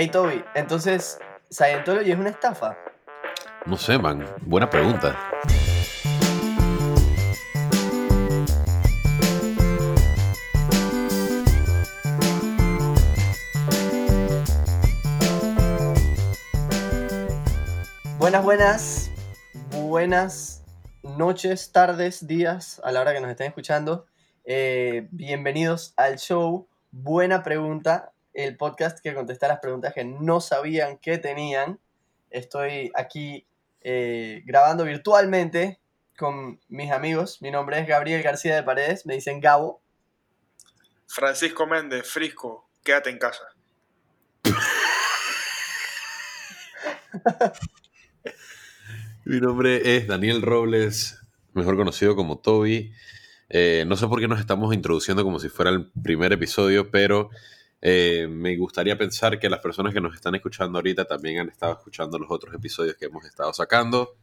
Hey Toby, entonces, ¿Scientology es una estafa? No sé, man. Buena pregunta. Buenas, buenas, buenas noches, tardes, días, a la hora que nos estén escuchando. Eh, bienvenidos al show. Buena pregunta, el podcast que contesta las preguntas que no sabían que tenían. Estoy aquí eh, grabando virtualmente con mis amigos. Mi nombre es Gabriel García de Paredes, me dicen Gabo. Francisco Méndez, Frisco, quédate en casa. Mi nombre es Daniel Robles, mejor conocido como Toby. Eh, no sé por qué nos estamos introduciendo como si fuera el primer episodio, pero eh, me gustaría pensar que las personas que nos están escuchando ahorita también han estado escuchando los otros episodios que hemos estado sacando.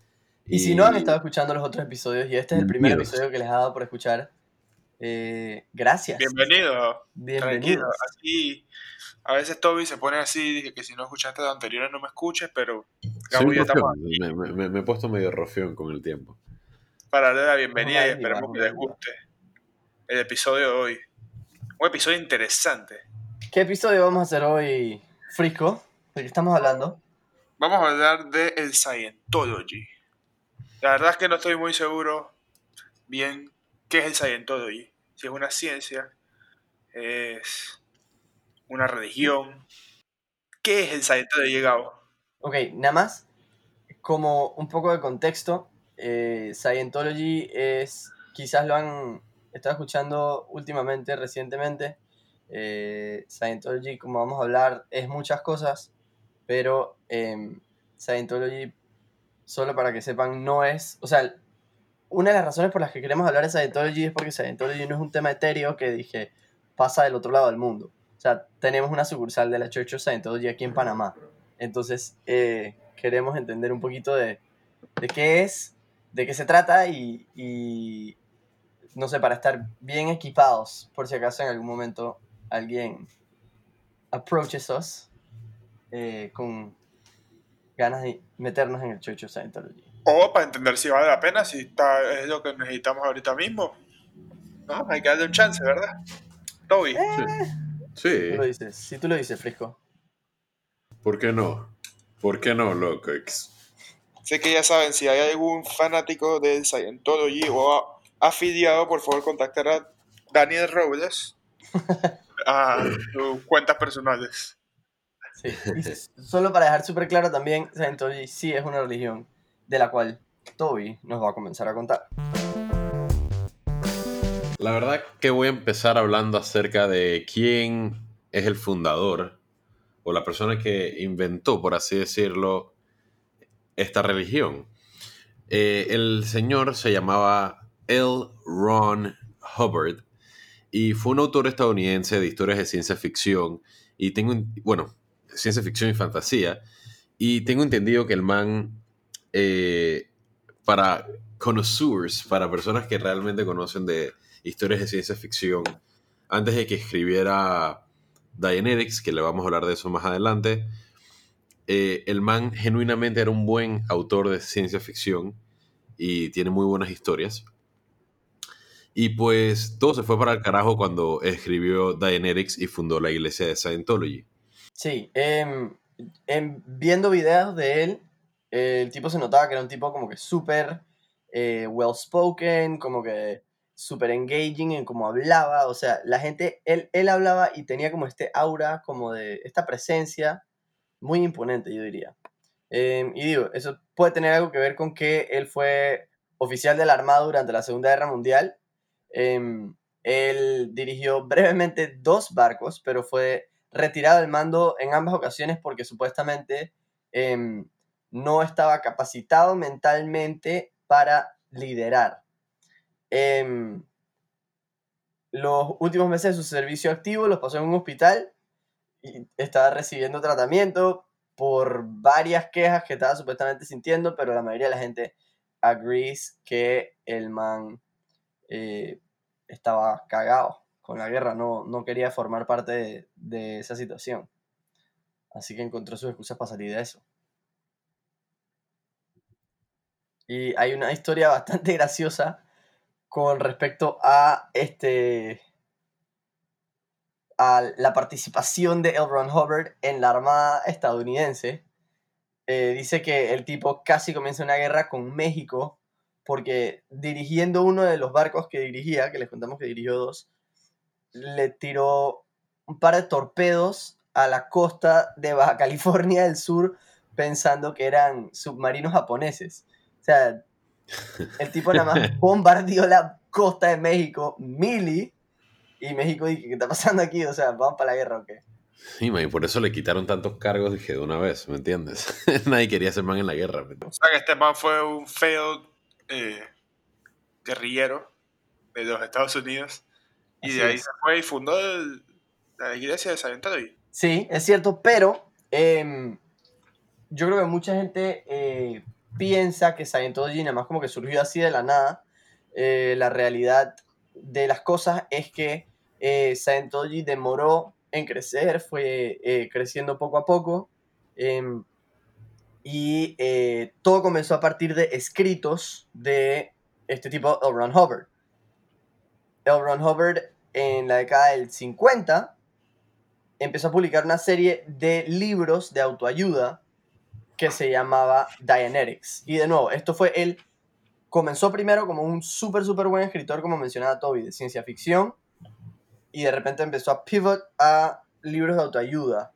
Y, si no han estado escuchando los otros episodios y este es el primer episodio que les ha dado por escuchar, eh, gracias. Bienvenido. Bienvenido. Aquí, a veces Toby se pone así, dice que si no escuchaste los anteriores no me escuches, pero me, me, he puesto medio rofión con el tiempo. Para darle la bienvenida y esperemos que les guste el episodio de hoy. Un episodio interesante. ¿Qué episodio vamos a hacer hoy, Frisco? ¿De qué estamos hablando? Vamos a hablar de el Scientology. La verdad es que no estoy muy seguro bien qué es el Scientology. Si es una ciencia, es una religión. ¿Qué es el Scientology, Gabo? Ok, nada más como un poco de contexto. Eh, Scientology es, quizás lo han estado escuchando últimamente, recientemente, eh, Scientology, como vamos a hablar, es muchas cosas, pero eh, Scientology, solo para que sepan, no es, o sea, una de las razones por las que queremos hablar de Scientology es porque Scientology no es un tema etéreo que dije pasa del otro lado del mundo. O sea, tenemos una sucursal de la Church of Scientology aquí en Panamá. Entonces, eh, queremos entender un poquito de, de, qué es, de qué se trata y, y, no sé, para estar bien equipados por si acaso en algún momento alguien approaches us eh, con ganas de meternos en el Church of Scientology. O para entender si vale la pena, si está, es lo que necesitamos ahorita mismo. No, hay que darle un chance, ¿verdad? Toby. Eh, sí. Tú lo dices, si tú lo dices, Frisco. ¿Por qué no? ¿Por qué no, loco? Sé que ya saben, si hay algún fanático de Scientology o afiliado, por favor contactar a Daniel Robles a sus cuentas personales. Sí. solo para dejar súper claro también, Scientology sí es una religión de la cual Toby nos va a comenzar a contar. La verdad que voy a empezar hablando acerca de quién es el fundador o la persona que inventó, por así decirlo, esta religión. Eh, el señor se llamaba L. Ron Hubbard y fue un autor estadounidense de historias de ciencia ficción y tengo, bueno, ciencia ficción y fantasía y tengo entendido que el man, eh, para connoisseurs, para personas que realmente conocen de historias de ciencia ficción, antes de que escribiera Dianetics, que le vamos a hablar de eso más adelante, eh, el man genuinamente era un buen autor de ciencia ficción y tiene muy buenas historias. Y pues todo se fue para el carajo cuando escribió Dianetics y fundó la iglesia de Scientology. Sí, em, em, viendo videos de él, el tipo se notaba que era un tipo como que súper eh, well spoken, como que súper engaging en cómo hablaba. O sea, la gente, él, él hablaba y tenía como este aura, como de esta presencia muy imponente, yo diría. Em, y digo, eso puede tener algo que ver con que él fue oficial de la Armada durante la Segunda Guerra Mundial Em, él dirigió brevemente dos barcos, pero fue retirado del mando en ambas ocasiones porque supuestamente em, no estaba capacitado mentalmente para liderar. Em, los últimos meses de su servicio activo los pasó en un hospital y estaba recibiendo tratamiento por varias quejas que estaba supuestamente sintiendo, pero la mayoría de la gente agrees que el man eh, estaba cagado con la guerra, no, no quería formar parte de, esa situación. Así que encontró sus excusas para salir de eso. Y hay una historia bastante graciosa con respecto a este a la participación de L. Ron Hubbard en la Armada estadounidense. Eh, dice que el tipo casi comienza una guerra con México porque dirigiendo uno de los barcos que dirigía, que les contamos que dirigió dos, le tiró un par de torpedos a la costa de Baja California del Sur pensando que eran submarinos japoneses. O sea, el tipo nada más bombardeó la costa de México, mili, y México dije, ¿qué está pasando aquí? O sea, ¿vamos para la guerra o qué? Sí, man, y por eso le quitaron tantos cargos, dije, de una vez, ¿me entiendes? Nadie quería ser man en la guerra. O sea, que este man fue un failed eh, guerrillero de los Estados Unidos. Y Así de ahí es. se fue y fundó el- la iglesia de San Antonio. Sí, es cierto, pero em, yo creo que mucha gente eh, piensa que Scientology nada más como que surgió así de la nada. Eh, la realidad de las cosas es que eh, Scientology demoró en crecer, fue eh, creciendo poco a poco. Y eh, todo comenzó a partir de escritos de este tipo, L. Ron Hubbard. L. Ron Hubbard en la década del 50 empezó a publicar una serie de libros de autoayuda que se llamaba Dianetics. Y de nuevo, esto fue él, comenzó primero como un súper, súper buen escritor, como mencionaba Toby, de ciencia ficción, y de repente empezó a pivot a libros de autoayuda.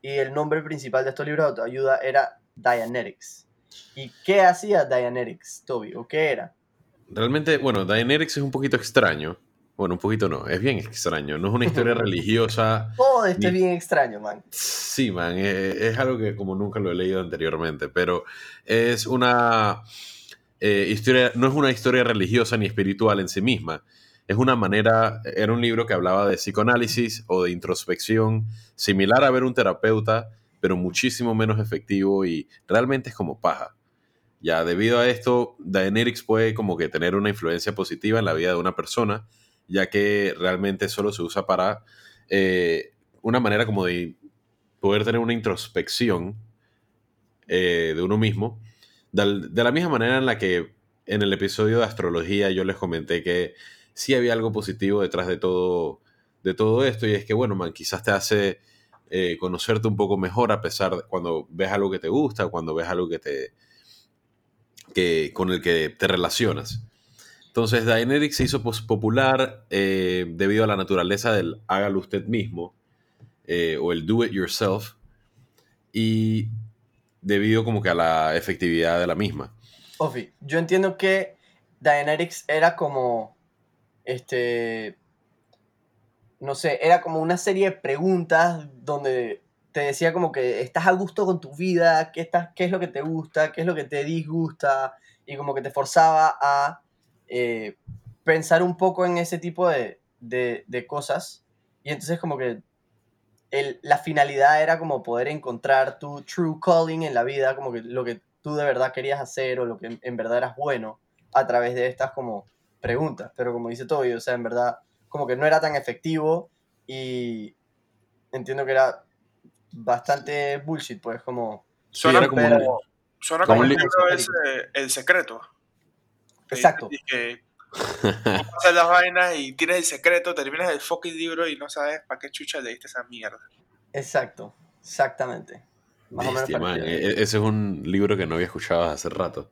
Y el nombre principal de estos libros de autoayuda era Dianetics. ¿Y qué hacía Dianetics, Toby? ¿O qué era? Realmente, bueno, Dianetics es un poquito extraño. Bueno, un poquito no, es bien extraño. No es una historia religiosa. Todo esto es bien extraño, man. Sí, man, eh, es algo que como nunca lo he leído anteriormente, pero es una eh, historia, no es una historia religiosa ni espiritual en sí misma. Es una manera, era un libro que hablaba de psicoanálisis o de introspección, similar a ver un terapeuta, pero muchísimo menos efectivo y realmente es como paja. Ya debido a esto, Dianetics puede como que tener una influencia positiva en la vida de una persona, ya que realmente solo se usa para eh, una manera como de poder tener una introspección eh, de uno mismo, de la misma manera en la que en el episodio de astrología yo les comenté que sí había algo positivo detrás de todo, de todo esto, y es que, bueno, man, quizás te hace eh, conocerte un poco mejor a pesar de cuando ves algo que te gusta, cuando ves algo que te, que, con el que te relacionas. Entonces, Dianetics se hizo popular eh, debido a la naturaleza del hágalo usted mismo eh, o el do it yourself y debido como que a la efectividad de la misma. Ofi, yo entiendo que Dianetics era como, este, no sé, era como una serie de preguntas donde te decía como que estás a gusto con tu vida, qué, estás, qué es lo que te gusta, qué es lo que te disgusta, y como que te forzaba a eh, pensar un poco en ese tipo de, de- de cosas. Y entonces como que el- la finalidad era como poder encontrar tu true calling en la vida, como que lo que tú de verdad querías hacer o lo que en, verdad eras bueno a través de estas como preguntas. Pero como dice Toby, o sea, en verdad como que no era tan efectivo y entiendo que era bastante bullshit, pues como... Suena como suena como como un el ese, El Secreto. Exacto. dice Que haces las vainas y tienes el secreto, terminas el fucking libro y no sabes para qué chucha leíste esa mierda. Exacto, exactamente. Más o menos man. E- e- Ese es un libro que no había escuchado hace rato.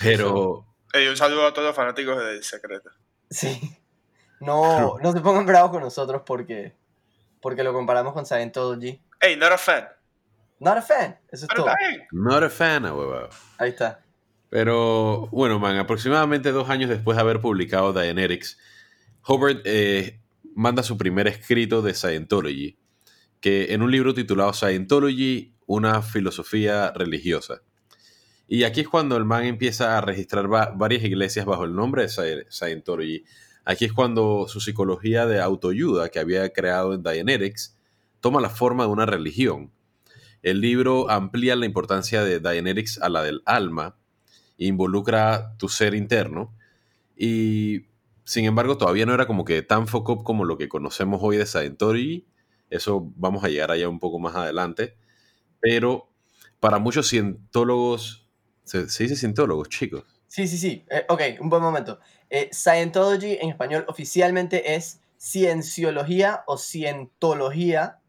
Pero Ey, un saludo a todos los fanáticos del secreto. Sí. No, no se pongan bravos con nosotros porque, porque lo comparamos con Scientology. Ey, not a fan. Not a fan, eso es todo. está bien. not a fan, ah, huevado. Ahí está. Pero bueno, man, aproximadamente dos años después de haber publicado Dianetics, Hubbard eh, manda su primer escrito de Scientology, que en un libro titulado Scientology, una filosofía religiosa. Y aquí es cuando el man empieza a registrar va- varias iglesias bajo el nombre de Sci- Scientology. Aquí es cuando su psicología de autoayuda que había creado en Dianetics toma la forma de una religión. El libro amplía la importancia de Dianetics a la del alma, involucra tu ser interno y sin embargo todavía no era como que tan foco como lo que conocemos hoy de Scientology, Eso vamos a llegar allá un poco más adelante. Pero para muchos cientólogos, ¿se, se dice cientólogos, chicos? Sí, sí, sí. Eh, ok, un buen momento. Eh, Scientology en español oficialmente es cienciología o cientología,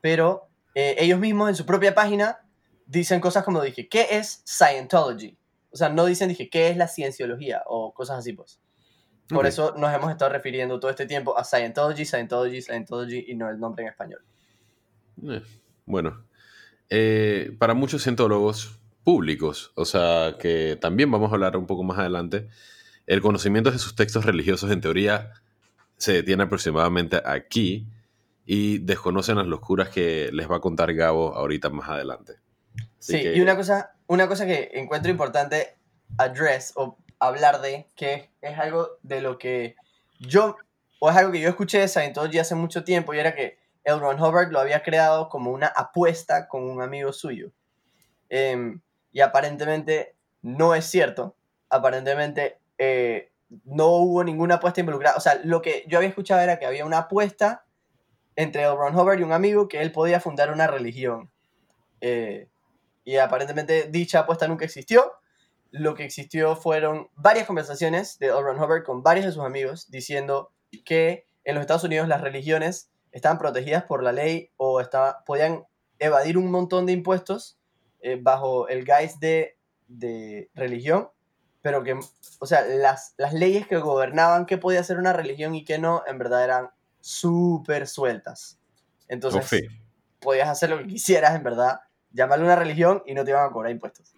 pero eh, ellos mismos en su propia página dicen cosas como dije, ¿qué es Scientology? O sea, no dicen, dije, ¿qué es la cienciología? O cosas así, pues. Por eso nos hemos estado refiriendo todo este tiempo a Scientology, Scientology, Scientology y no el nombre en español. Eh, bueno, eh, para muchos cientólogos públicos, o sea, que también vamos a hablar un poco más adelante, el conocimiento de sus textos religiosos en teoría se detiene aproximadamente aquí y desconocen las locuras que les va a contar Gabo ahorita más adelante. Así Sí, que- y una cosa, una cosa que encuentro importante address o hablar de, que es algo de lo que yo, o es algo que yo escuché de Scientology hace mucho tiempo, y era que L. Ron Hubbard lo había creado como una apuesta con un amigo suyo. Em, y aparentemente no es cierto. Aparentemente eh, no hubo ninguna apuesta involucrada. O sea, lo que yo había escuchado era que había una apuesta entre L. Ron Hubbard y un amigo que él podía fundar una religión. Eh, y aparentemente dicha apuesta nunca existió. Lo que existió fueron varias conversaciones de L. Ron Hubbard con varios de sus amigos diciendo que en los Estados Unidos las religiones estaban protegidas por la ley o estaba- podían evadir un montón de impuestos eh, bajo el guise de, de religión, pero que, o sea, las, las leyes que gobernaban qué podía ser una religión y qué no, en verdad eran súper sueltas. Entonces, podías hacer lo que quisieras, en verdad, llamarle una religión y no te iban a cobrar impuestos.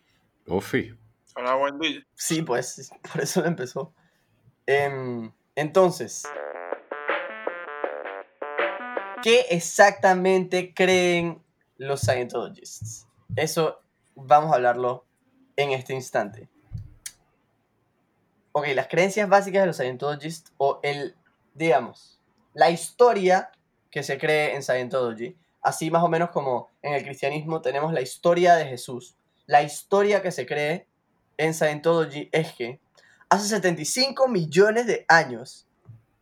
Oh, sí. Hola, buen día. Sí, pues, por eso lo empezó. Em, entonces, ¿qué exactamente creen los Scientologists? Eso vamos a hablarlo en este instante. Ok, las creencias básicas de los Scientologists, o el, digamos, la historia que se cree en Scientology, así más o menos como en el cristianismo tenemos la historia de Jesús. La historia que se cree en Scientology es que hace 75 millones de años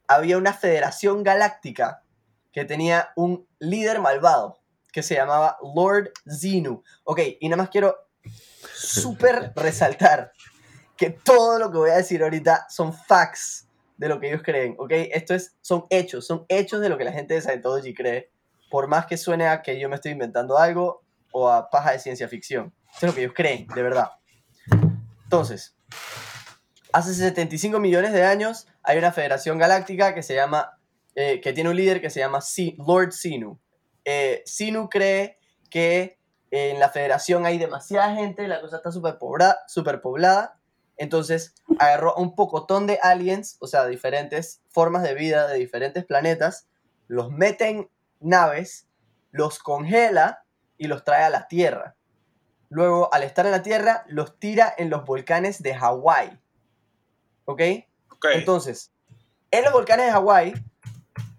había una federación galáctica que tenía un líder malvado que se llamaba Lord Zenu. Ok, y nada más quiero súper resaltar que todo lo que voy a decir ahorita son facts de lo que ellos creen, ¿ok? Esto es, son hechos, son hechos de lo que la gente de Scientology cree, por más que suene a que yo me estoy inventando algo o a paja de ciencia ficción. Esto es lo que ellos creen, de verdad. Entonces, hace 75 millones de años hay una federación galáctica que se llama, eh, que tiene un líder que se llama Si- Lord Sinu. Eh, Sinu cree que en la federación hay demasiada gente, la cosa está súper pobra- superpoblada, entonces agarró a un pocotón de aliens, o sea, diferentes formas de vida de diferentes planetas, los mete en naves, los congela y los trae a la Tierra. Luego, al estar en la Tierra, los tira en los volcanes de Hawái. ¿Ok? Ok. Entonces, en los volcanes de Hawái,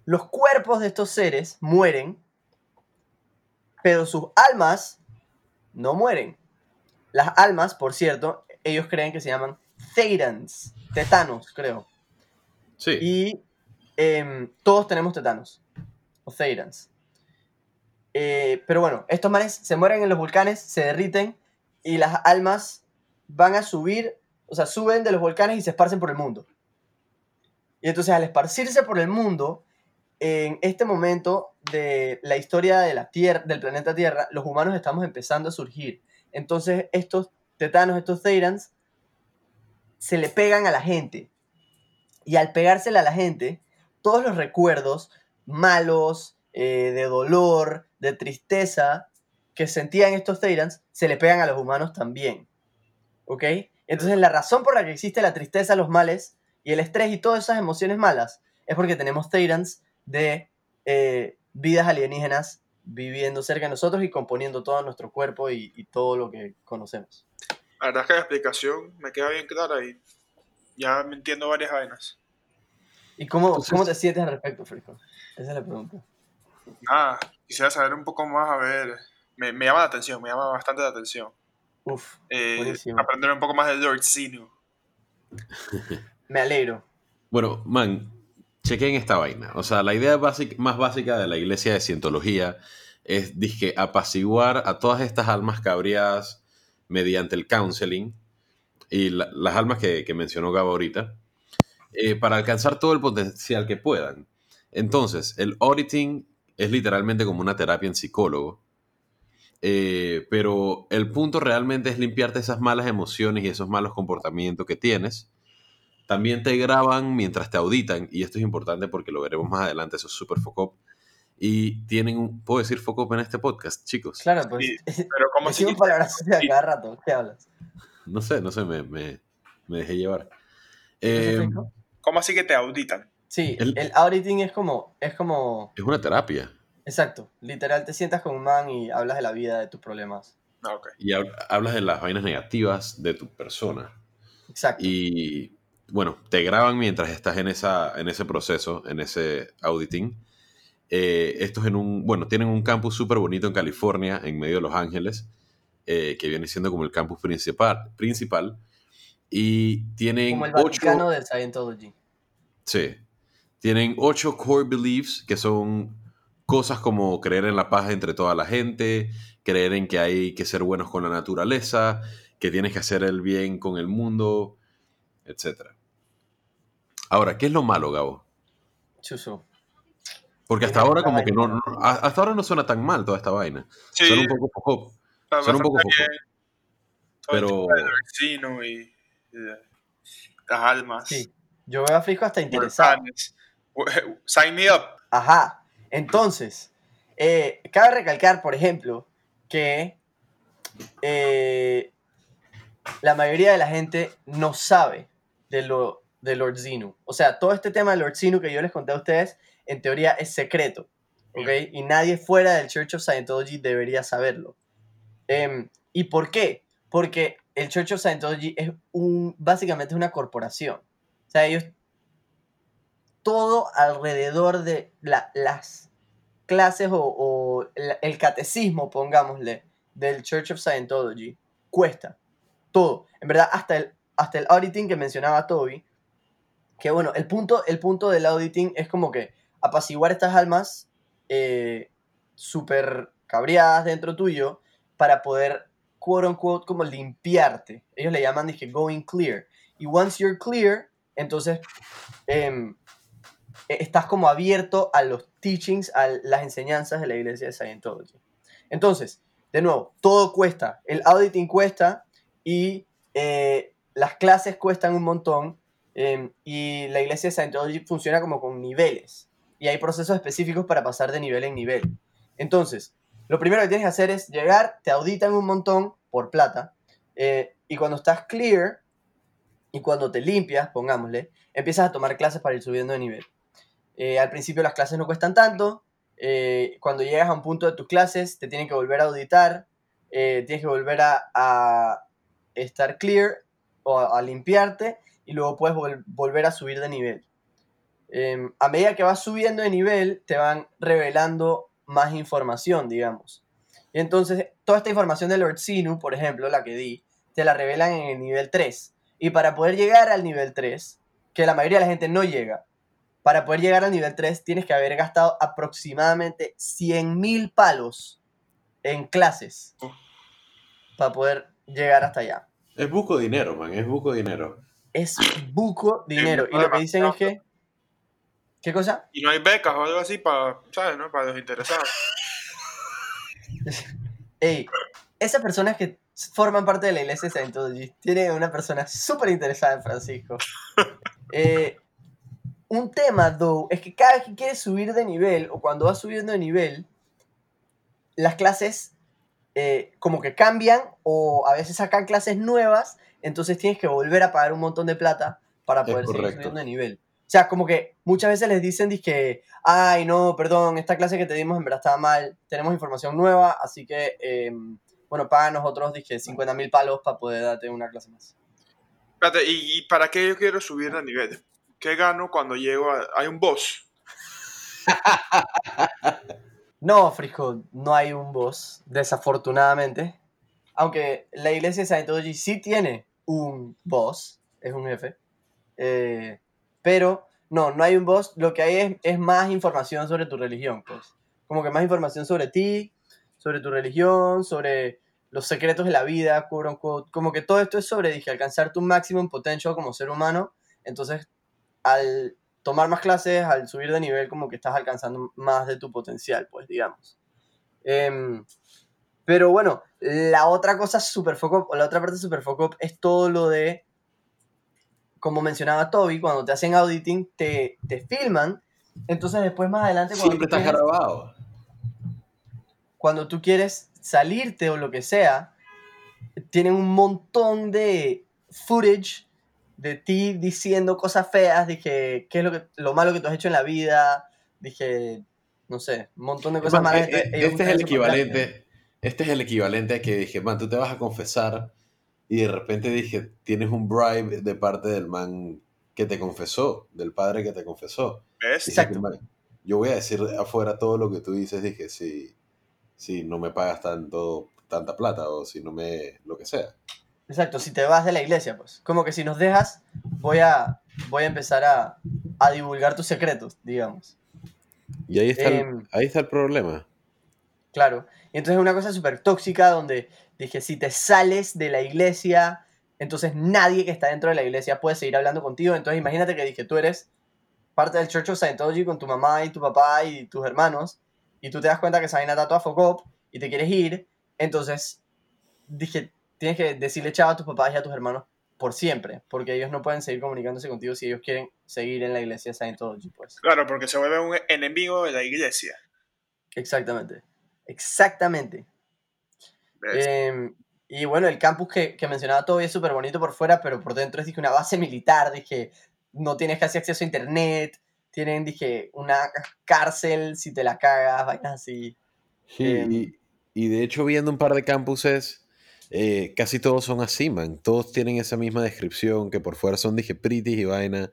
los cuerpos de estos seres mueren, pero sus almas no mueren. Las almas, por cierto, ellos creen que se llaman Thetans, tetanos, creo. Sí. Y em, todos tenemos tetanos, o Thetans. Eh, pero bueno, estos manes se mueren en los volcanes, se derriten y las almas van a subir, o sea, suben de los volcanes y se esparcen por el mundo. Y entonces al esparcirse por el mundo, en este momento de la historia de la tierra, del planeta Tierra, los humanos estamos empezando a surgir. Entonces estos tetanos, estos Thetans, se le pegan a la gente. Y al pegársela a la gente, todos los recuerdos malos, eh, de dolor, de tristeza que sentían estos Thetans, se le pegan a los humanos también. ¿Ok? Entonces la razón por la que existe la tristeza, los males y el estrés y todas esas emociones malas es porque tenemos Thetans de eh, vidas alienígenas viviendo cerca de nosotros y componiendo todo nuestro cuerpo y, y todo lo que conocemos. La verdad es que la explicación me queda bien clara y ya me entiendo varias vainas. ¿Y cómo, Entonces- cómo te sientes al respecto, Frico? Esa es la pregunta. Nada, quisiera saber un poco más, a ver. Me, me llama la atención, me llama bastante la atención. Uf, Eh, aprender un poco más de Lord Zenu. me alegro. Bueno, man, chequen esta vaina. O sea, la idea más básica de la iglesia de cientología es dizque, apaciguar a todas estas almas cabreadas mediante el counseling y la- las almas que, que mencionó Gabo ahorita, eh, para alcanzar todo el potencial que puedan. Entonces, el auditing es literalmente como una terapia en psicólogo, eh, pero el punto realmente es limpiarte esas malas emociones y esos malos comportamientos que tienes. También te graban mientras te auditan, y esto es importante porque lo veremos más adelante, eso es súper focop. Y tienen un, ¿puedo decir focop en este podcast, chicos? Claro, pues. Sí, Pero ¿cómo así? Decimos palabras de cada rato. ¿Qué hablas? No sé, no sé, me, me, me dejé llevar. ¿Qué Eh, significa? ¿Cómo así que te auditan? Sí, el- el, auditing es como, es como, es una terapia. exacto, literal te sientas con un man y hablas de la vida, de tus problemas. Ah, ok. Y hab- hablas de las vainas negativas de tu persona. Exacto. Y bueno, te graban mientras estás en, esa, en ese proceso, en ese auditing. Eh, estos en un, bueno, tienen un campus súper bonito en California, en medio de Los Ángeles, eh, que viene siendo como el campus principal. principal y tienen como el ocho, Vaticano de Scientology. sí, tienen ocho core beliefs, que son cosas como creer en la paz entre toda la gente, creer en que hay que ser buenos con la naturaleza, que tienes que hacer el bien con el mundo, etc. Ahora, ¿qué es lo malo, Gabo? Chuso. Porque hasta ahora como que no, hasta ahora no suena tan mal toda esta vaina. Sí, Suena un poco pop suena un poco el pero vecino y, y las almas. Sí. Yo veo a Frisco hasta interesado. volcanes. Sign me up. Ajá. Entonces, eh, cabe recalcar, por ejemplo, que eh, la mayoría de la gente no sabe de lo de Lord Zenu. O sea, todo este tema de Lord Zenu que yo les conté a ustedes, en teoría es secreto. ¿Ok? Y nadie fuera del Church of Scientology debería saberlo. Em, ¿Y por qué? Porque el Church of Scientology es un, básicamente es una corporación. O sea, ellos todo alrededor de la- las clases o, o el catecismo, pongámosle, del Church of Scientology, cuesta. Todo. En verdad, hasta el, hasta el auditing que mencionaba Toby, que bueno, el punto, el punto del auditing es como que apaciguar estas almas eh, súper cabreadas dentro tuyo para poder, quote unquote, como limpiarte. Ellos le llaman, dije, going clear. Y once you're clear, entonces eh, estás como abierto a los teachings, a las enseñanzas de la iglesia de Scientology. Entonces, de nuevo, todo cuesta. El auditing cuesta y eh, las clases cuestan un montón. Em, y la iglesia de Scientology funciona como con niveles. Y hay procesos específicos para pasar de nivel en nivel. Entonces, lo primero que tienes que hacer es llegar, te auditan un montón por plata. eh, y cuando estás clear y cuando te limpias, pongámosle, empiezas a tomar clases para ir subiendo de nivel. Eh, al principio las clases no cuestan tanto. eh, cuando llegas a un punto de tus clases, te tienen que volver a auditar. tienes que volver a, estar clear o a limpiarte. Y luego puedes vol- volver a subir de nivel. Em, a medida que vas subiendo de nivel, te van revelando más información, digamos. Y entonces, toda esta información de Lord Sinu, por ejemplo, la que di, te la revelan en el nivel 3. Y para poder llegar al nivel 3, que la mayoría de la gente no llega, para poder llegar al nivel 3 tienes que haber gastado aproximadamente 100.000 palos en clases Uf. para poder llegar hasta allá. Es buco dinero, man, es buco dinero. Es buco dinero. Y lo que dicen es que... ¿Qué cosa? Y no hay becas o algo así para, ¿sabes? No? Para los interesados. Ey, esas personas que forman parte de la iglesia de Scientology tienen una persona súper interesada en Francisco. Eh, un tema, though, es que cada vez que quieres subir de nivel o cuando vas subiendo de nivel, las clases eh, como que cambian o a veces sacan clases nuevas, entonces tienes que volver a pagar un montón de plata para Es poder seguir correcto. subiendo de nivel. O sea, como que muchas veces les dicen que, ay, no, perdón, esta clase que te dimos en verdad estaba mal, tenemos información nueva, así que, eh, bueno, paga nosotros, dije, 50 mil palos para poder darte una clase más. Espérate, ¿y, y para qué yo quiero subir de nivel? ¿Qué gano cuando llego a... Hay un boss. No, Frisco, no hay un boss, desafortunadamente. Aunque la iglesia de Scientology sí tiene un boss, es un jefe. eh, pero No, no hay un boss. Lo que hay es, es más información sobre tu religión, pues. Como que más información sobre ti, sobre tu religión, sobre los secretos de la vida. Como que todo esto es sobre, dije, alcanzar tu máximo potencial como ser humano. Entonces, al tomar más clases, al subir de nivel, como que estás alcanzando más de tu potencial, pues, digamos. Em, pero bueno, la otra cosa super foco, o la otra parte super foco es todo lo de, como mencionaba Toby, cuando te hacen auditing, te, te filman. Entonces después más adelante, cuando, Siempre estás grabado. cuando tú quieres salirte o lo que sea, tienen un montón de footage de ti diciendo cosas feas, dije, qué es lo, que, lo malo que tú has hecho en la vida, dije, no sé, un montón de cosas malas. eh, eh, este es el equivalente. Este es el equivalente a que dije, man, tú te vas a confesar y de repente dije, tienes un bribe de parte del man que te confesó, del padre que te confesó. Exacto. yo voy a decir afuera todo lo que tú dices, dije, si, si no me pagas tanto, tanta plata o si no me, lo que sea. Exacto, si te vas de la iglesia, pues. Como que si nos dejas, voy a, voy a empezar a, a divulgar tus secretos, digamos. Y ahí está, el, Em, ahí está el problema. Claro. Y entonces es una cosa súper tóxica donde dije, si te sales de la iglesia, entonces nadie que está dentro de la iglesia puede seguir hablando contigo. Entonces imagínate que dije, tú eres parte del Church of Scientology con tu mamá y tu papá y tus hermanos, y tú te das cuenta que esa vaina está toda focop y te quieres ir, entonces dije, tienes que decirle chao a tus papás y a tus hermanos por siempre, porque ellos no pueden seguir comunicándose contigo si ellos quieren seguir en la iglesia de Scientology, pues. Claro, porque se vuelve un enemigo de la iglesia. Exactamente. Exactamente. Eh, y bueno, el campus que, que mencionaba todo es súper bonito por fuera, pero por dentro es dije, una base militar, dije, no tienes casi acceso a internet, tienen, dije, una cárcel si te la cagas, vainas así. Sí, em, y, y de hecho viendo un par de campuses, eh, casi todos son así, man. Todos tienen esa misma descripción, que por fuera son, dije, pretty y vaina,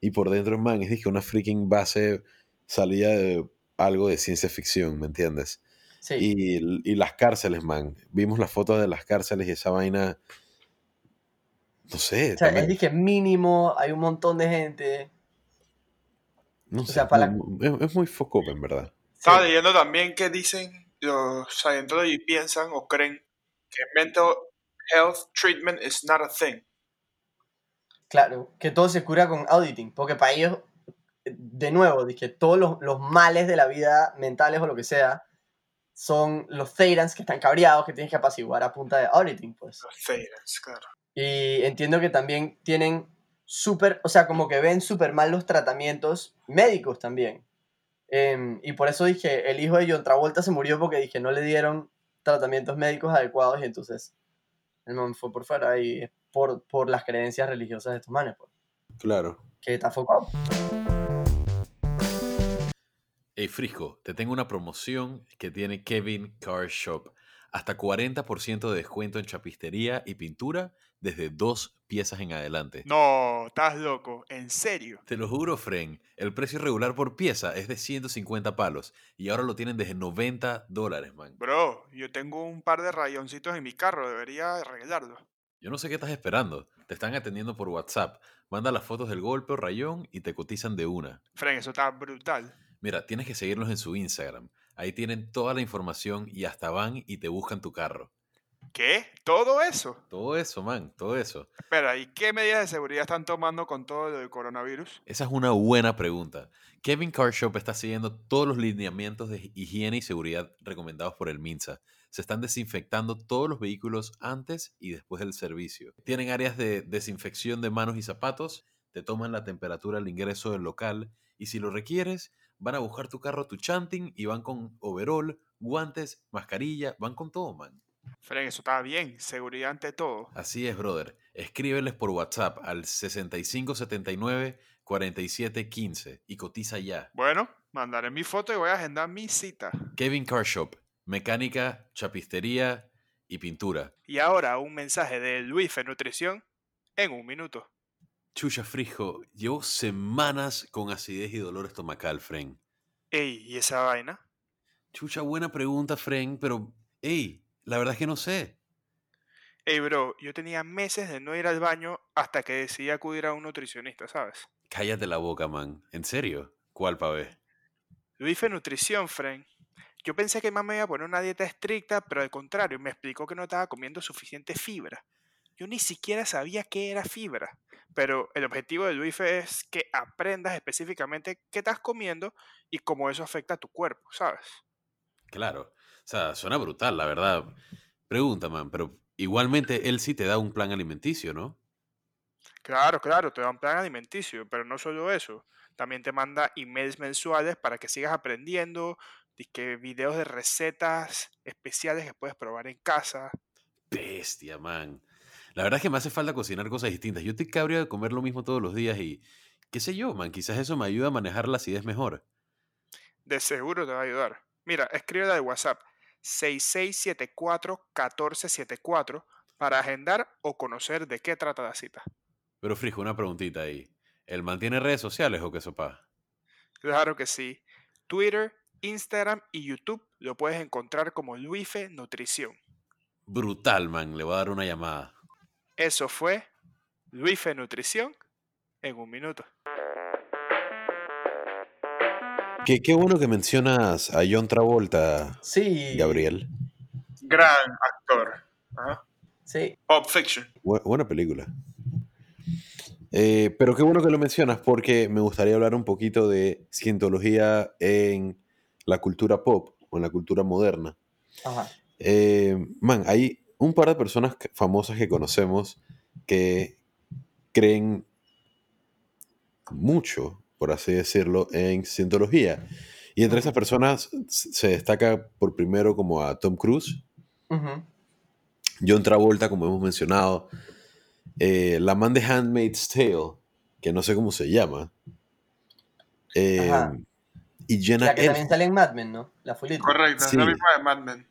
y por dentro, man, es, dije, una freaking base salida de algo de ciencia ficción, ¿me entiendes? Sí, Y, y las cárceles, man. Vimos las fotos de las cárceles y esa vaina, no sé, o sea, es, dije, mínimo, hay un montón de gente. no o sé, sea, es para- muy- es, es muy foco, en verdad. Sí, Estaba leyendo también que dicen los Scientology piensan o creen que mental health treatment is not a thing. claro, que todo se cura con auditing, porque para ellos, de nuevo, dije, todos los, los males de la vida, mentales o lo que sea, son los Therans que están cabreados, que tienes que apaciguar a punta de auditing, pues. Los Therans, claro. Y entiendo que también tienen súper, o sea, como que ven súper mal los tratamientos médicos también. Em, y por eso dije, el hijo de John Travolta se murió porque dije, no le dieron tratamientos médicos adecuados y entonces el man fue por fuera y es por, por las creencias religiosas de estos manes, pues, Claro. que está enfocado. Hey Frisco, te tengo una promoción que tiene Kevin Car Shop. Hasta 40% de descuento en chapistería y pintura desde dos piezas en adelante. No, estás loco, en serio. Te lo juro, Fren, el precio regular por pieza es de 150 palos y ahora lo tienen desde 90 dólares, man. Bro, yo tengo un par de rayoncitos en mi carro, debería arreglarlo. Yo no sé qué estás esperando. Te están atendiendo por WhatsApp. Manda las fotos del golpe o rayón y te cotizan de una. Fren, eso está brutal. Mira, tienes que seguirlos en su Instagram. Ahí tienen toda la información y hasta van y te buscan tu carro. ¿Qué? ¿Todo eso? Todo eso, man, todo eso. Espera, ¿y qué medidas de seguridad están tomando con todo lo del coronavirus? Esa es una buena pregunta. Kevin Car Shop está siguiendo todos los lineamientos de higiene y seguridad recomendados por el MINSA. Se están desinfectando todos los vehículos antes y después del servicio. Tienen áreas de desinfección de manos y zapatos, te toman la temperatura al ingreso del local y si lo requieres, van a buscar tu carro, tu chanting y van con overall, guantes, mascarilla, van con todo, man. Fren, eso está bien, seguridad ante todo. Así es, brother. Escríbeles por WhatsApp al 6579-4715 y cotiza ya. Bueno, mandaré mi foto y voy a agendar mi cita. Kevin Car Shop, mecánica, chapistería y pintura. Y ahora un mensaje de Luis Fe Nutrición en un minuto. Chucha Frijo, llevo semanas con acidez y dolor estomacal, Fren. Ey, ¿y esa vaina? Chucha, buena pregunta, Fren, pero, hey, la verdad es que no sé. Ey, bro, yo tenía meses de no ir al baño hasta que decidí acudir a un nutricionista, ¿sabes? Cállate la boca, man. ¿En serio? ¿Cuál pavé? Luife Nutrición, friend. Yo pensé que más me iba a poner una dieta estricta, pero al contrario, me explicó que no estaba comiendo suficiente fibra. Yo ni siquiera sabía qué era fibra, pero el objetivo de Luife es que aprendas específicamente qué estás comiendo y cómo eso afecta a tu cuerpo, ¿sabes? Claro. O sea, suena brutal, la verdad. Pregunta, man, pero igualmente él sí te da un plan alimenticio, ¿no? Claro, claro, te da un plan alimenticio, pero no solo eso. También te manda emails mensuales para que sigas aprendiendo, que videos de recetas especiales que puedes probar en casa. Bestia, man. La verdad es que me hace falta cocinar cosas distintas. Yo estoy cabrio de comer lo mismo todos los días y qué sé yo, man, quizás eso me ayuda a manejar la acidez mejor. De seguro te va a ayudar. Mira, escríbela de WhatsApp 6674-1474 para agendar o conocer de qué trata la cita. Pero Frijo, una preguntita ahí. ¿El man tiene redes sociales o qué sopa? Claro que sí. Twitter, Instagram y YouTube lo puedes encontrar como Luife Nutrición. Brutal, man. Le voy a dar una llamada. Eso fue Luife Nutrición en un minuto. Qué, qué bueno que mencionas a John Travolta, Sí. Gabriel. Gran actor. Ajá. Sí. Pulp Fiction. Bu- buena película. Eh, pero qué bueno que lo mencionas porque me gustaría hablar un poquito de cientología en la cultura pop o en la cultura moderna. Ajá. Eh, man, hay un par de personas famosas que conocemos que creen mucho, por así decirlo, en cientología. Y entre esas personas se destaca por primero como a Tom Cruise. John Travolta, como hemos mencionado, eh, la man de Handmaid's Tale, que no sé cómo se llama, eh, Ajá. y Jenna La que también sale en Mad Men, ¿no? La fulita. Correcto, es la misma de Mad Men.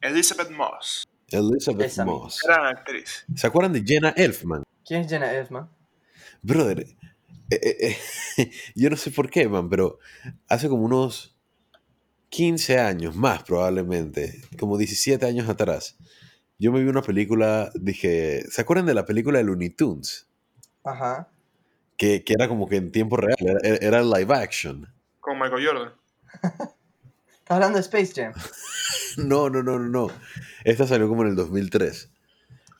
Elizabeth Moss. Elizabeth Esa. Moss. Gran actriz. ¿Se acuerdan de Jenna Elfman? ¿Quién es Jenna Elfman? Brother, eh, eh, eh, yo no sé por qué, man, pero hace como unos 15 años más probablemente, como 17 años atrás, yo me vi una película, dije, ¿se acuerdan de la película de Looney Tunes? Ajá. Que, que era como que en tiempo real, era, era live action. Con Michael Jordan. ¿Estás hablando de Space Jam? No, no, no, no, no. Esta salió como en el 2003.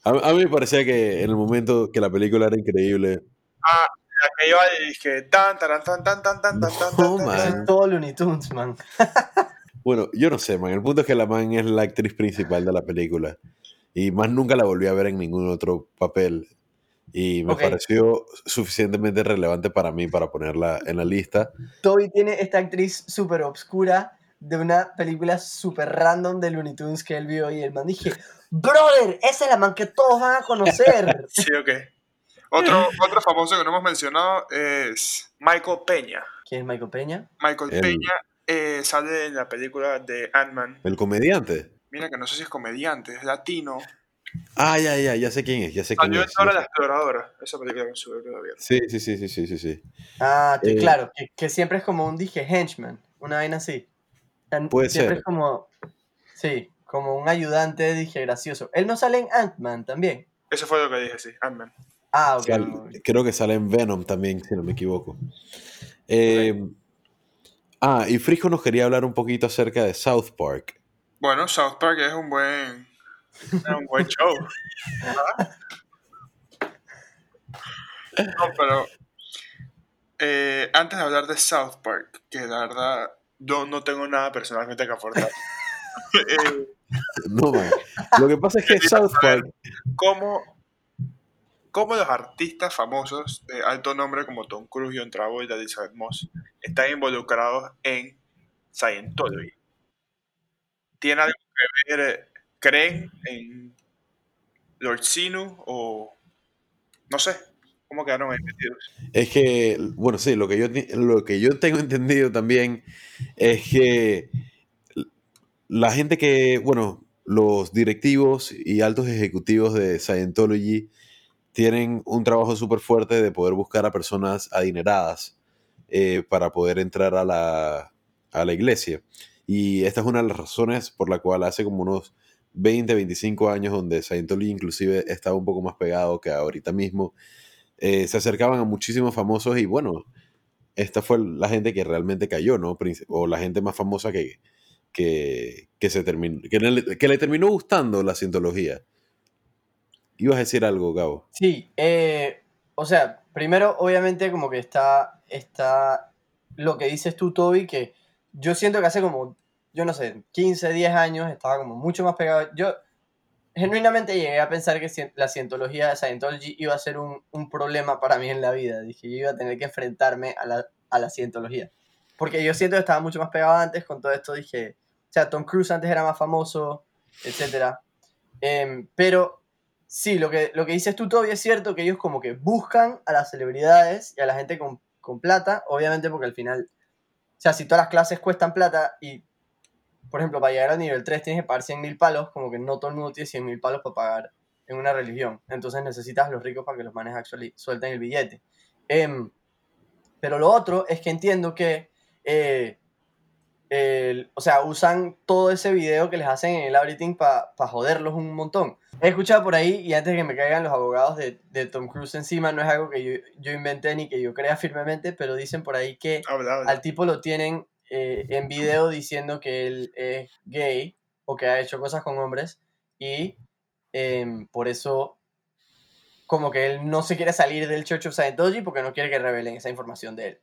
A, a mí me parecía que en el momento que la película era increíble, Ah, la que iba y dije tan, tan, tan, tan, tan, tan, tan, No, tan, tan. todo Looney Tunes, man. Bueno, yo no sé, man. El punto es que la man es la actriz principal de la película. Y más nunca la volví a ver en ningún otro papel. Y me Ok. pareció suficientemente relevante para mí para ponerla en la lista. Toby tiene esta actriz súper obscura de una película súper random de Looney Tunes que él vio y el man dije, brother, esa es la man que todos van a conocer. Sí, ok. Otro, otro famoso que no hemos mencionado es Michael Peña. ¿Quién es Michael Peña? Michael El- Peña eh, sale en la película de Ant-Man. El comediante. Mira que no sé si es comediante, es latino. Ah, ya, ya, ya sé quién es, ya sé quién Salió en es. La Exploradora. Esa película me sube todavía. Sí, sí, sí, sí, sí, sí, sí. Ah, Eh, claro, que, que siempre es como un dije henchman, una vaina así. Tan- Puede siempre ser. es como, sí, como un ayudante, dije, gracioso. Él no sale en Ant-Man también. Eso fue lo que dije, sí, Ant-Man. Ah, ok. Sal- creo que sale en Venom también, si no me equivoco. Eh, Ah, y Frisco nos quería hablar un poquito acerca de South Park. Bueno, South Park es un buen, es un buen show. No, pero eh, antes de hablar de South Park, que la verdad yo no tengo nada personalmente que aportar. Eh, No, man. Lo que pasa es que South Park ¿cómo, cómo los artistas famosos de alto nombre como Tom Cruise, John Travolta y Elizabeth Moss están involucrados en Scientology? ¿Tiene algo que ver? eh, ¿Creen en Lord Sinu o no sé? ¿Cómo quedaron ahí metidos? Es que, bueno, sí, lo que yo, lo que yo tengo entendido también es que la gente que, bueno, los directivos y altos ejecutivos de Scientology tienen un trabajo súper fuerte de poder buscar a personas adineradas eh, para poder entrar a la, a la iglesia. Y esta es una de las razones por la cual hace como unos 20, 25 años donde Scientology inclusive estaba un poco más pegado que ahorita mismo. Eh, se acercaban a muchísimos famosos y bueno, esta fue la gente que realmente cayó, ¿no? O la gente más famosa que, que, que se terminó, que, le, que le terminó gustando la cientología. Ibas a decir algo, Gabo. Sí, eh, o sea, primero obviamente como que está, está lo que dices tú, Toby, que yo siento que hace como, yo no sé, 15, 10 años estaba como mucho más pegado. Yo genuinamente llegué a pensar que la cientología de Scientology iba a ser un, un problema para mí en la vida. Dije, yo iba a tener que enfrentarme a la, a la cientología. Porque yo siento que estaba mucho más pegado antes con todo esto. Dije, o sea, Tom Cruise antes era más famoso, etcétera. Em, pero sí, lo que, lo que dices tú todavía es cierto que ellos como que buscan a las celebridades y a la gente con, con plata, obviamente porque al final, o sea, si todas las clases cuestan plata y, por ejemplo, para llegar al nivel 3 tienes que pagar 100 mil palos, como que no todo el mundo tiene 100 mil palos para pagar en una religión. Entonces necesitas a los ricos para que los manes actually suelten el billete. Em, pero lo otro es que entiendo que, eh, el- o sea, usan todo ese video que les hacen en el auditing para joderlos un montón. He escuchado por ahí, y antes de que me caigan los abogados de, de Tom Cruise encima, no es algo que yo, yo inventé ni que yo crea firmemente, pero dicen por ahí que Habla, habla. al tipo lo tienen eh, en video diciendo que él es gay o que ha hecho cosas con hombres y em, por eso como que él no se quiere salir del Church of Scientology porque no quiere que revelen esa información de él.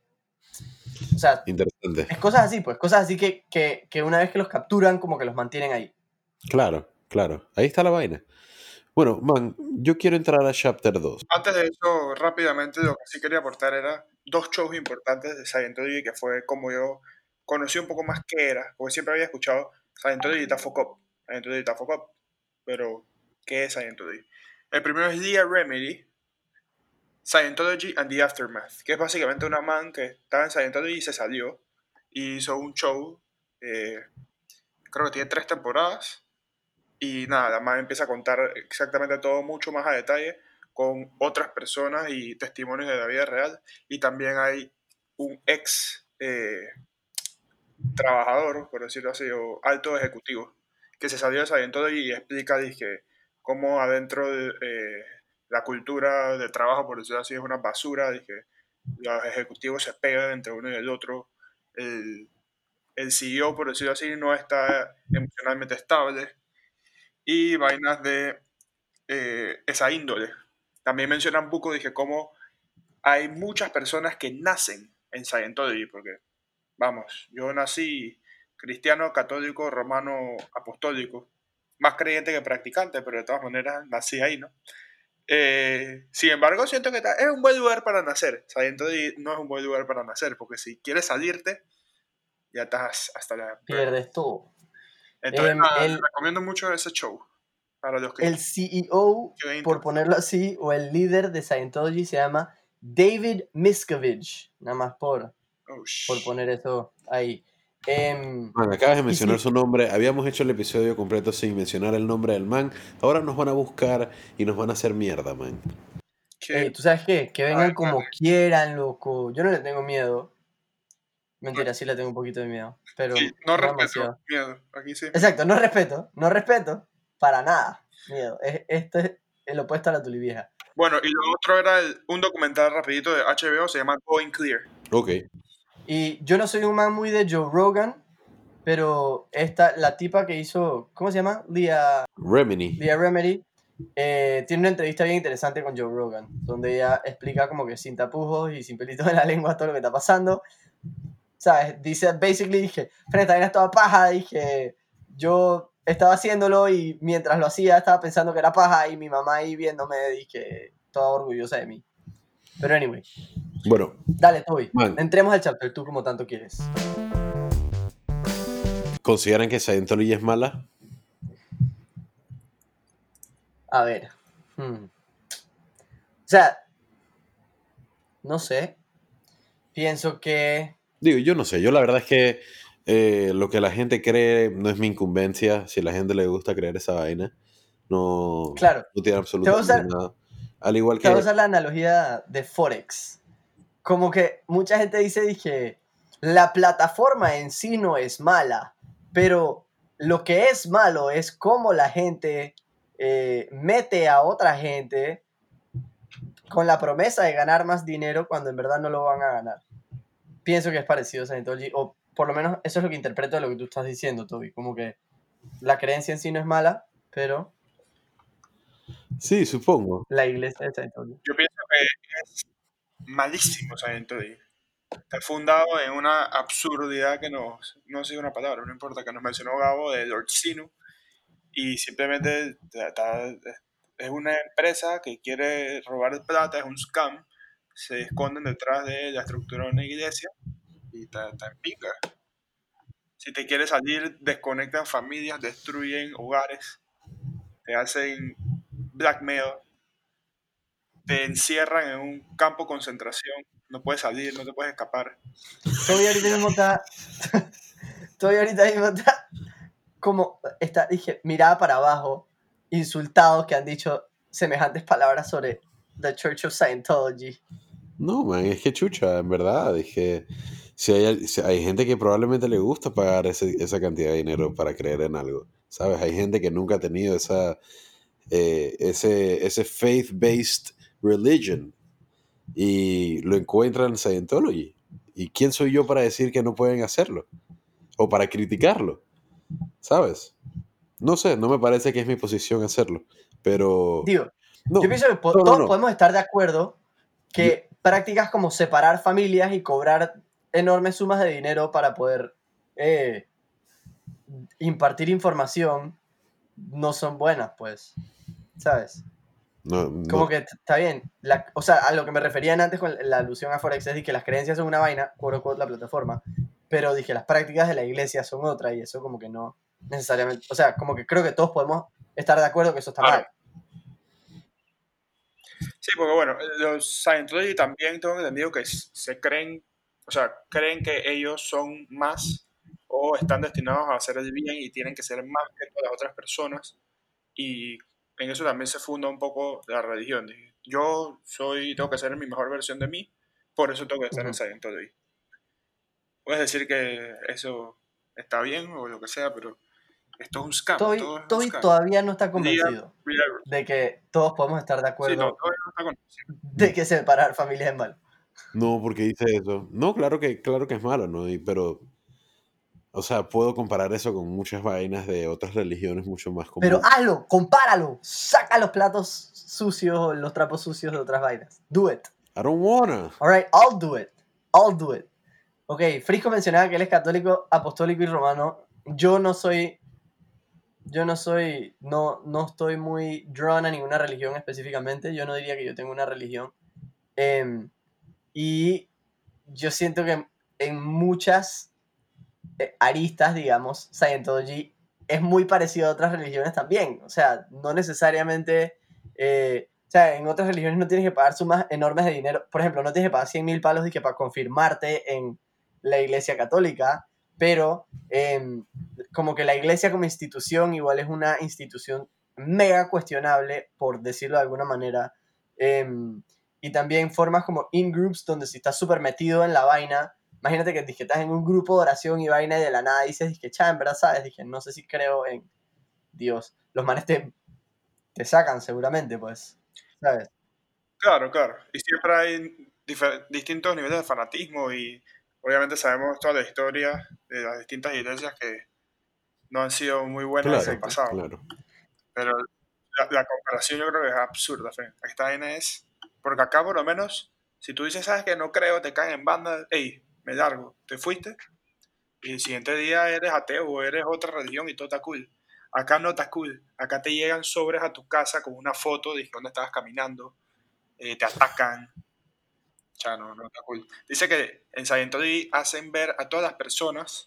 O sea, Interesante. es cosas así, pues, cosas así que, que, que una vez que los capturan como que los mantienen ahí. Claro, claro. Ahí está la vaina. Bueno, man, yo quiero entrar a Chapter 2. Antes de eso, rápidamente, lo que sí quería aportar era dos shows importantes de Scientology, que fue como yo conocí un poco más qué era, porque siempre había escuchado Scientology fuck up, Scientology fuck up, pero ¿qué es Scientology? El primero es Leah Remedy, Scientology and the Aftermath, que es básicamente una man que estaba en Scientology y se salió, y hizo un show, eh, creo que tiene tres temporadas, y nada, la man empieza a contar exactamente todo mucho más a detalle con otras personas y testimonios de la vida real. Y también hay un ex eh, trabajador, por decirlo así, o alto ejecutivo, que se salió de Scientology y explica dije, cómo adentro de eh, la cultura de trabajo, por decirlo así, es una basura, dije, los ejecutivos se pegan entre uno y el otro, el, el CEO, por decirlo así, no está emocionalmente estable y vainas de eh, esa índole. También mencionan Buco, dije, cómo hay muchas personas que nacen en Scientology, porque, vamos, yo nací cristiano, católico, romano, apostólico, más creyente que practicante, pero de todas maneras nací ahí, ¿no? Eh, sin embargo, siento que es un buen lugar para nacer. Scientology no es un buen lugar para nacer, porque si quieres salirte, ya estás hasta la... Pierdes todo. Entonces, Em, el- recomiendo mucho ese show. Para los que El CEO, Que por ponerlo así, o el líder de Scientology se llama David Miscavige, nada más por, Oh, por poner eso ahí. Em, Man, acabas de mencionar sí. su nombre. Habíamos hecho el episodio completo sin mencionar el nombre del man. Ahora nos van a buscar y nos van a hacer mierda, man. eh, ¿Tú sabes qué? Que vengan Ay, como quieran, loco. Yo no le tengo miedo. Mentira, sí le tengo un poquito de miedo. Pero sí, no respeto, miedo. Aquí sí. Exacto, no respeto, no respeto. Para nada. Miedo. Es, esto es el opuesto a la tulivieja. Bueno, y lo otro era el- un documental rapidito de HBO, se llama Going Clear. Ok. Y yo no soy un man muy de Joe Rogan, pero esta, la tipa que hizo, ¿cómo se llama? Leah, Remini. Leah Remedy, eh, tiene una entrevista bien interesante con Joe Rogan, donde ella explica como que sin tapujos y sin pelitos en la lengua todo lo que está pasando. ¿Sabes? Dice, basically, dije, frente es toda paja, dije, yo estaba haciéndolo y mientras lo hacía estaba pensando que era paja y mi mamá ahí viéndome, dije, toda orgullosa de mí. Pero anyway, Bueno, dale, Toby, Man. entremos al chapter, tú como tanto quieres. ¿consideran que Scientology es mala? A ver. hmm. O sea, no sé. Pienso que... Digo, yo no sé. Yo la verdad es que eh, lo que la gente cree no es mi incumbencia. Si a la gente le gusta creer esa vaina, no, Claro, no tiene absolutamente usar- nada. Al igual te que... voy a usar la analogía de Forex. Como que mucha gente dice, dije, la plataforma en sí no es mala, pero lo que es malo es cómo la gente eh, mete a otra gente con la promesa de ganar más dinero cuando en verdad no lo van a ganar. Pienso que es parecido a Scientology, o por lo menos eso es lo que interpreto de lo que tú estás diciendo, Toby. Como que la creencia en sí no es mala, pero Sí, supongo. la iglesia de Scientology. Yo pienso que es malísimo Scientology. Está fundado en una absurdidad que nos, no sé una palabra, no importa, que nos mencionó Gabo de Lord Sinu. Y simplemente es una empresa que quiere robar plata, es un scam. Se esconden detrás de la estructura de una iglesia y está, está en pica. Si te quieres salir, desconectan familias, destruyen hogares, te hacen blackmail, te encierran en un campo de concentración, no puedes salir, no te puedes escapar. Toby ahorita mismo está. Toby ahorita mismo está. Como. Está, dije, mirada para abajo, insultados que han dicho semejantes palabras sobre The Church of Scientology. No, man, es que chucha, en verdad, que si hay, si hay gente que probablemente le gusta pagar ese- esa cantidad de dinero para creer en algo, ¿sabes? Hay gente que nunca ha tenido esa, eh, ese, ese faith-based religion y lo encuentran en Scientology. ¿Y quién soy yo para decir que no pueden hacerlo? O para criticarlo, ¿sabes? No sé, no me parece que es mi posición hacerlo, pero... Digo, no, yo pienso que po- no, no, todos no. podemos estar de acuerdo que prácticas como separar familias y cobrar enormes sumas de dinero para poder eh, impartir información no son buenas, pues. ¿Sabes? No, no. Como que está bien. La- o sea, a lo que me referían antes con la alusión a Forex es que las creencias son una vaina, quote unquote, la plataforma, pero dije las prácticas de la iglesia son otra y eso como que no necesariamente, o sea, como que creo que todos podemos estar de acuerdo que eso está mal. Sí, porque bueno, los Scientology también tengo entendido que se creen, o sea, creen que ellos son más o están destinados a hacer el bien y tienen que ser más que todas las otras personas. Y en eso también se funda un poco la religión. Yo soy, tengo que ser mi mejor versión de mí, por eso tengo que estar en Ujú. Scientology. Puedes decir que eso está bien o lo que sea, pero esto es un scam. Todo es un scam. todavía no está convencido de que todos podemos estar de Sí, acuerdo no, todavía no está de que separar familias es mal. No, porque dice eso. No, claro que, claro que es malo, ¿no? Y- pero, o sea, puedo comparar eso con muchas vainas de otras religiones mucho más comunes. Pero hazlo, compáralo, saca los platos sucios, los trapos sucios de otras vainas. Do it. I don't wanna. Alright, I'll do it. I'll do it. Ok, Frisco mencionaba que él es católico, apostólico y romano. Yo no soy. Yo no soy. No, no estoy muy drawn a ninguna religión específicamente. Yo no diría que yo tengo una religión. Em, y yo siento que en muchas eh, aristas, digamos, Scientology es muy parecido a otras religiones también. O sea, no necesariamente. eh, o sea, en otras religiones no tienes que pagar sumas enormes de dinero. Por ejemplo, no tienes que pagar 100 mil palos dizque, para confirmarte en la iglesia católica, pero em, como que la iglesia como institución igual es una institución mega cuestionable, por decirlo de alguna manera. Em, y también formas como in-groups donde si estás súper metido en la vaina, imagínate que, estás en un grupo de oración y vaina y de la nada dices, que cha, en verdad sabes, dije, no sé si creo en Dios. Los manes te, te sacan seguramente, pues, ¿sabes? Claro, claro. Y siempre hay distintos niveles de fanatismo y obviamente sabemos toda la historia de las distintas iglesias que no han sido muy buenas en el pasado. claro. Pero la, la comparación yo creo que es absurda. Esta vaina es... Porque acá por lo menos, si tú dices, sabes que no creo, te caen en banda, hey, me largo, te fuiste. Y el siguiente día eres ateo o eres otra religión y todo está cool. Acá no está cool. Acá te llegan sobres a tu casa con una foto de dónde estabas caminando. eh, te atacan. Ya no, no está cool. Dice que en Scientology hacen ver a todas las personas,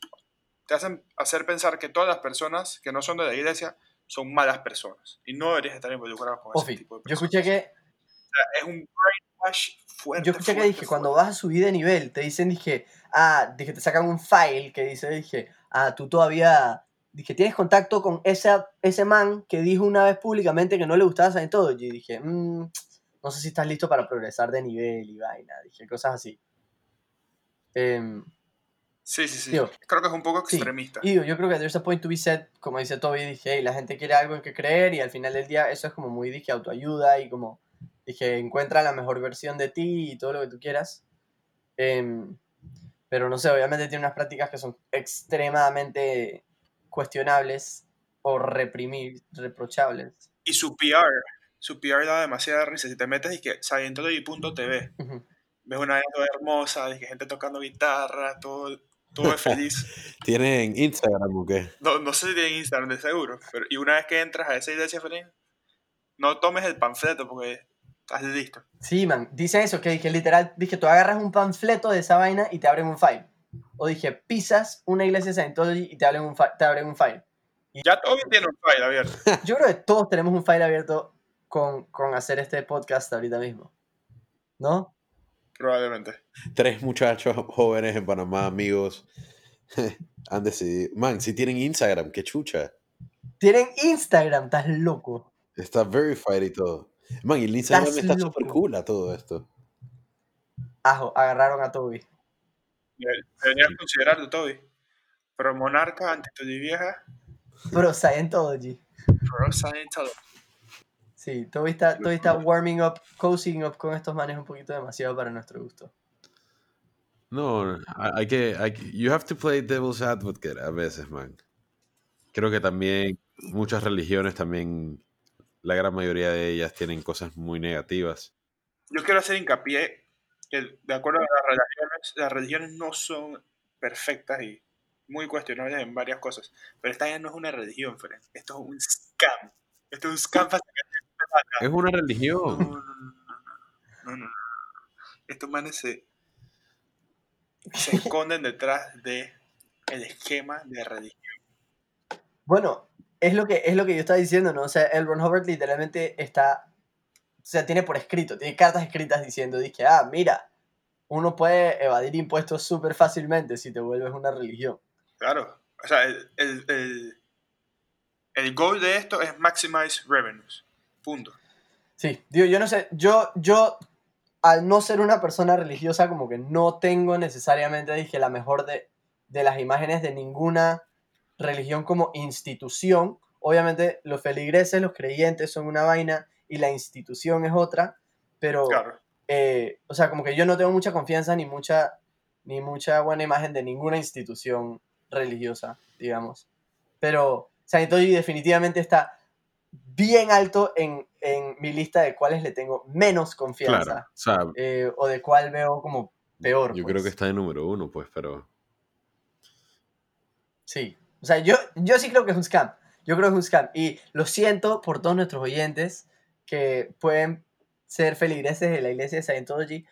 te hacen hacer pensar que todas las personas que no son de la iglesia son malas personas. Y no deberías estar involucrado con ese Ofi, tipo de yo escuché que O sea, es un brainwash fuerte. Yo escuché que fuerte, dije, cuando fuerte. vas a subir de nivel, te dicen, dije, ah, dije, te sacan un file que dice, dije, ah, tú todavía, dije, tienes contacto con ese, ese man que dijo una vez públicamente que no le gustaba Scientology. Y dije, "Mm, no sé si estás listo para progresar de nivel y vaina, dije, cosas así. Em, Sí, sí, sí. Digo, Creo que es un poco Sí, extremista. Y digo, yo creo que there's a point to be said, como dice Toby, dije, hey, la gente quiere algo en que creer y al final del día eso es como muy, dije, autoayuda y como, dije, encuentra la mejor versión de ti y todo lo que tú quieras. Em, pero no sé, obviamente tiene unas prácticas que son extremadamente cuestionables o reprimir, reprochables. Y su PR, su PR da demasiada risa. Si te metes y que Scientology.tv, ves una toda hermosa, que gente tocando guitarra, todo, todo es feliz. ¿Tienen Instagram o qué? No, no sé si tienen Instagram de seguro, pero y una vez que entras a esa iglesia feliz, no tomes el panfleto porque estás listo. Sí, man, dice eso, que dije, literal, dije, tú agarras un panfleto de esa vaina y te abren un file. O dije, pisas una iglesia de Scientology y te abren un, fi- te abren un file. Ya todo tiene un file abierto. Yo creo que todos tenemos un file abierto con, con hacer este podcast ahorita mismo. ¿No? Probablemente. Tres muchachos jóvenes en Panamá, amigos, han decidido. Man, si tienen Instagram, qué chucha. Tienen Instagram, estás loco. Está verified y todo. Man, y el Instagram Estás está súper cool a todo esto. Ajo, agarraron a Toby. Deberías considerarlo, Toby. Pro monarca, antitudí vieja, Pero Scientology. pro Scientology. Sí, Toby está, Toby está warming up, cozying up con estos manes un poquito demasiado para nuestro gusto. No, hay hay que, hay que- You have to play devil's advocate a veces, man. Creo que también muchas religiones también, la gran mayoría de ellas tienen cosas muy negativas. Yo quiero hacer hincapié que, de acuerdo a las religiones, las religiones no son perfectas y muy cuestionables en varias cosas. Pero esta ya no es una religión, Fred. Esto es un scam. Esto es un scam para sacar Es una religión. no, no, no, no, no, no, no. Estos manes se, se esconden detrás de el esquema de religión. Bueno, es lo que, es lo que yo estaba diciendo, ¿no? O sea, el Ron Hubbard literalmente está, o sea, tiene por escrito, tiene cartas escritas diciendo, dije, ah, mira, uno puede evadir impuestos súper fácilmente si te vuelves una religión. Claro. O sea, el, el, el, el goal de esto es maximize revenues. Punto. Sí, digo, yo no sé, yo, yo, al no ser una persona religiosa, como que no tengo necesariamente, dije, la mejor de, de las imágenes de ninguna religión como institución. Obviamente, los feligreses, los creyentes son una vaina y la institución es otra, pero, Claro. eh, o sea, como que yo no tengo mucha confianza ni mucha, ni mucha buena imagen de ninguna institución religiosa, digamos. Pero Scientology definitivamente está bien alto en, en mi lista de cuáles le tengo menos Claro. confianza O sea, eh, o de cuál veo como peor. yo pues. creo que está de número uno, pues, pero. Sí. O sea, yo, yo sí creo que es un scam. Yo creo que es un scam. Y lo siento por todos nuestros oyentes que pueden ser feligreses de la iglesia de Scientology.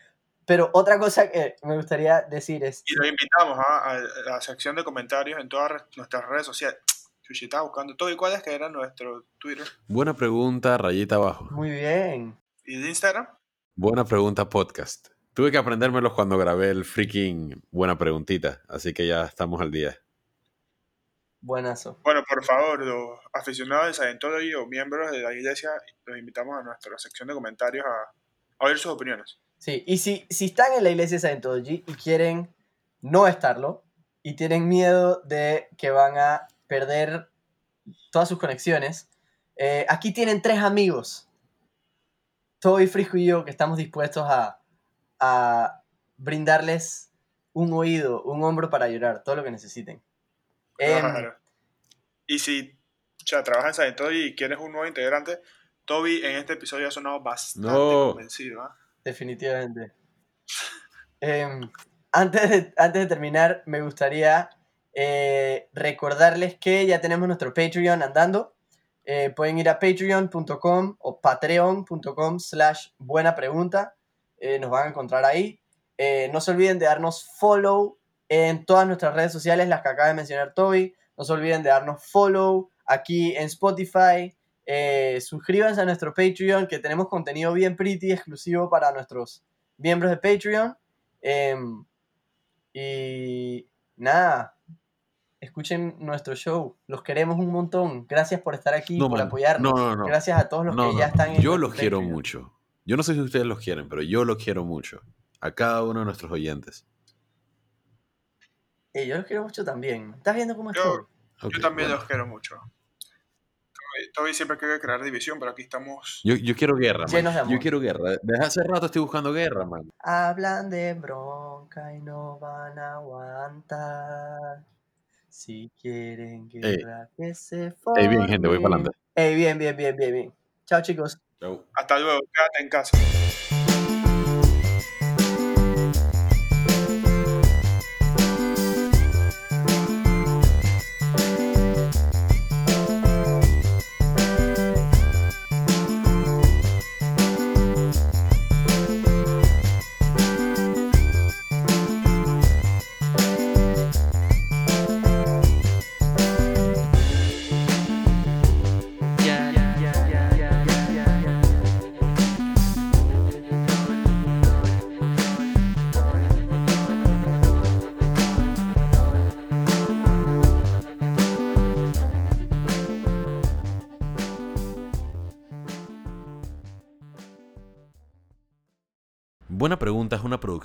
Pero otra cosa que me gustaría decir es... Y los invitamos ¿ah? a la sección de comentarios en todas nuestras redes sociales. Chuchi estaba buscando todo y cuál es que era nuestro Twitter Buena pregunta, rayita abajo. Muy bien. y de Instagram. Buena pregunta, podcast. Tuve que aprendérmelos cuando grabé el freaking Buena Preguntita, así que ya estamos al día. Buenazo. Bueno, por favor, los aficionados de Scientology o miembros de la iglesia, los invitamos a nuestra sección de comentarios a, a oír sus opiniones. Sí, y si, si están en la iglesia de Scientology y quieren no estarlo y tienen miedo de que van a perder todas sus conexiones, eh, aquí tienen tres amigos, Toby, Frisco y yo, que estamos dispuestos a, a brindarles un oído, un hombro para llorar, todo lo que necesiten. Em, Claro. Y si ya trabajas en Scientology y quieres un nuevo integrante, Toby en este episodio ha sonado bastante No. convencido. ¿ah? Definitivamente. Em, antes, de, antes de terminar, me gustaría eh, recordarles que ya tenemos nuestro Patreon andando. Eh, pueden ir a patreon.com o patreon.com slash buena pregunta. Eh, nos van a encontrar ahí. Eh, no se olviden de darnos follow en todas nuestras redes sociales, las que acaba de mencionar Toby. No se olviden de darnos follow aquí en Spotify. Eh, suscríbanse a nuestro Patreon, que tenemos contenido bien pretty exclusivo para nuestros miembros de Patreon. Em, y nada, escuchen nuestro show. Los queremos un montón. Gracias por estar aquí, No, por man. apoyarnos. No, no, no. Gracias a todos los que ya están en Yo los quiero Patreon. mucho. Yo no sé si ustedes los quieren, pero yo los quiero mucho. A cada uno de nuestros oyentes. Eh, yo los quiero mucho también. ¿Estás viendo cómo Yo-? Ok, Yo también bueno. los quiero mucho. Toby- Toby siempre quiere crear división, pero aquí estamos. Yo, yo quiero guerra, man. Llenos de amor. Yo quiero guerra. Desde hace rato estoy buscando guerra, man. Hablan de bronca y no van a aguantar. Si quieren guerra, que se Ey, bien, gente, voy para adelante. Ey, bien, bien, bien, bien, bien. Chao, chicos. Hasta luego, quédate en casa.